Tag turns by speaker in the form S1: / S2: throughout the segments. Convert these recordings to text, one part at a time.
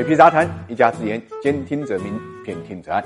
S1: 水皮杂谈，一家之言，兼听则明，偏听则暗。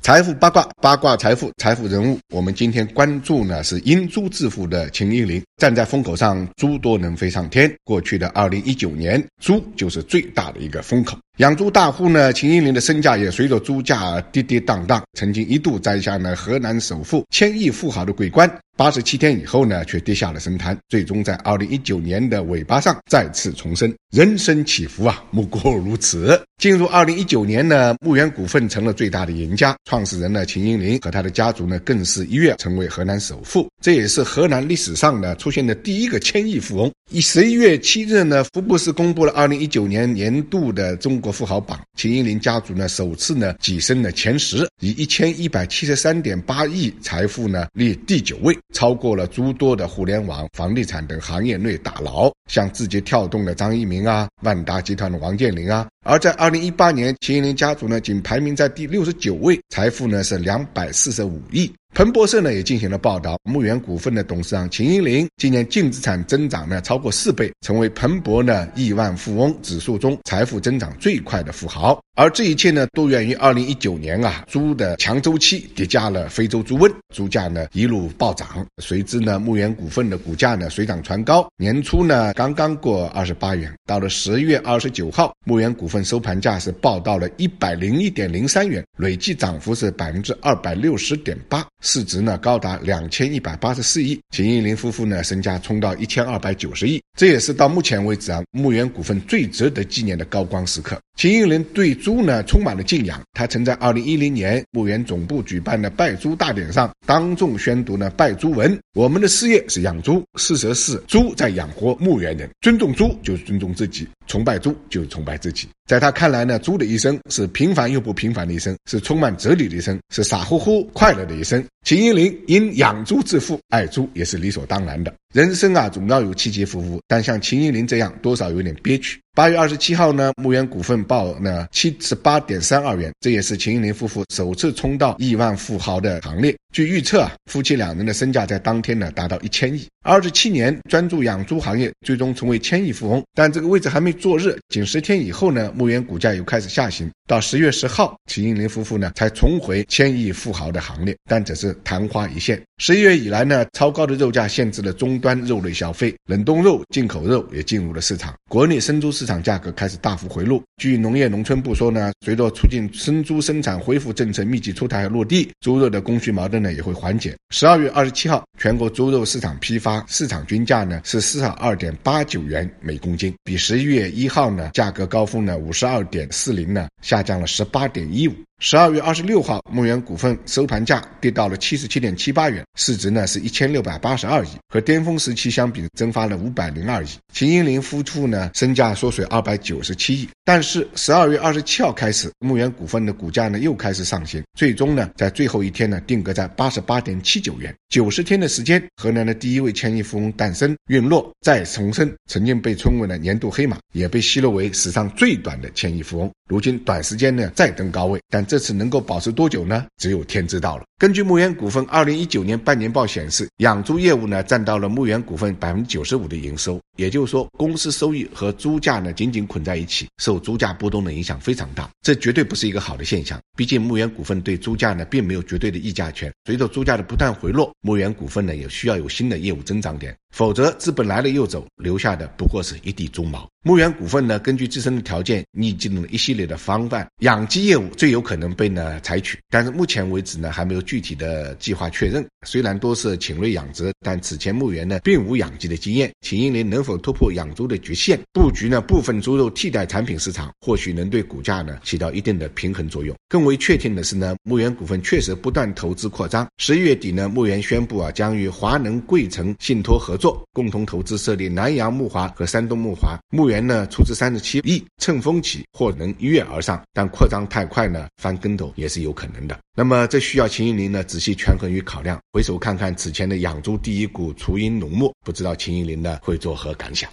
S2: 财富八卦，八卦财富，财富人物。我们今天关注呢是因猪致富的秦一林，站在风口上，猪多能飞上天。过去的二零一九年，猪就是最大的一个风口。养猪大户呢，秦英林的身价也随着猪价跌跌荡荡，曾经一度摘下了河南首富、千亿富豪的桂冠。八十七天以后呢，却跌下了神坛，最终在二零一九年的尾巴上再次重生。人生起伏啊，莫过如此。进入二零一九年呢，牧原股份成了最大的赢家，创始人呢秦英林和他的家族呢，更是一跃成为河南首富，这也是河南历史上呢出出现的第一个千亿富翁。以十一月七日呢，福布斯公布了二零一九年年度的中国富豪榜，秦英林家族呢首次呢跻身了前十，以一千一百七十三点八亿财富呢列第九位。超过了诸多的互联网、房地产等行业内大佬，像字节跳动的张一鸣啊，万达集团的王健林啊。而在二零一八年，秦一林家族呢仅排名在第六十九位，财富呢是两百四十五亿。彭博社呢也进行了报道，牧原股份的董事长秦英林今年净资产增长呢超过四倍，成为彭博呢亿万富翁指数中财富增长最快的富豪。而这一切呢都源于二零一九年啊猪的强周期叠加了非洲猪瘟，猪价呢一路暴涨，随之呢牧原股份的股价呢水涨船高，年初呢刚刚过二十八元，到了十月二十九号，牧原股份收盘价是报到了一百零一点零三元，累计涨幅是百分之二百六十点八。市值呢高达两千一百八十四亿，秦一林夫妇呢身价冲到一千二百九十亿，这也是到目前为止啊牧原股份最值得纪念的高光时刻。秦应林对猪呢充满了敬仰，他曾在二零一零年牧原总部举办的拜猪大典上当众宣读呢拜猪文：“我们的事业是养猪，事实是猪在养活牧原人，尊重猪就是尊重自己。”崇拜猪就是崇拜自己，在他看来呢，猪的一生是平凡又不平凡的一生，是充满哲理的一生，是傻乎乎快乐的一生。秦英林因养猪致富，爱猪也是理所当然的。人生啊，总要有起起伏伏，但像秦英林这样，多少有点憋屈。八月二十七号呢，牧原股份报呢七十八点三二元，这也是秦英林夫妇首次冲到亿万富豪的行列。据预测啊，夫妻两人的身价在当天呢达到一千亿。二十七年专注养猪行业，最终成为千亿富翁，但这个位置还没坐热，仅十天以后呢，牧原股价又开始下行。到十月十号，秦英林夫妇呢才重回千亿富豪的行列，但只是昙花一现。十一月以来呢，超高的肉价限制了终端肉类消费，冷冻肉、进口肉也进入了市场，国内生猪市场价格开始大幅回落。据农业农村部说呢，随着促进生猪生产恢复政策密集出台和落地，猪肉的供需矛盾呢也会缓解。十二月二十七号，全国猪肉市场批发市场均价呢是四十二点八九元每公斤，比十一月一号呢价格高峰呢五十二点四零呢下。降了十八点一五。十二月二十六号，牧原股份收盘价跌到了七十七点七八元，市值呢是一千六百八十二亿，和巅峰时期相比蒸发了五百零二亿。秦英林夫妇呢身价缩水二百九十七亿。但是十二月二十七号开始，牧原股份的股价呢又开始上行，最终呢在最后一天呢定格在八十八点七九元。九十天的时间，河南的第一位千亿富翁诞生、陨落、再重生。曾经被称为了年度黑马，也被奚落为史上最短的千亿富翁。如今短时间呢再登高位，但这次能够保持多久呢？只有天知道了。根据牧原股份二零一九年半年报显示，养猪业务呢占到了牧原股份百分之九十五的营收，也就是说，公司收益和猪价呢紧紧捆在一起，受猪价波动的影响非常大。这绝对不是一个好的现象。毕竟牧原股份对猪价呢并没有绝对的议价权。随着猪价的不断回落，牧原股份呢也需要有新的业务增长点。否则，资本来了又走，留下的不过是一地猪毛。牧原股份呢，根据自身的条件，拟定了一系列的方案，养鸡业务最有可能被呢采取。但是目前为止呢，还没有具体的计划确认。虽然多是禽类养殖，但此前牧原呢并无养鸡的经验。秦英林能否突破养猪的局限，布局呢部分猪肉替代产品市场，或许能对股价呢起到一定的平衡作用。更为确定的是呢，牧原股份确实不断投资扩张。十一月底呢，牧原宣布啊，将与华能贵城信托合。作共同投资设立南阳木华和山东木华，牧原呢出资三十七亿，乘风起，或能一跃而上，但扩张太快呢，翻跟头也是有可能的。那么这需要秦英林呢仔细权衡与考量。回首看看此前的养猪第一股雏鹰农牧，不知道秦英林呢会作何感想。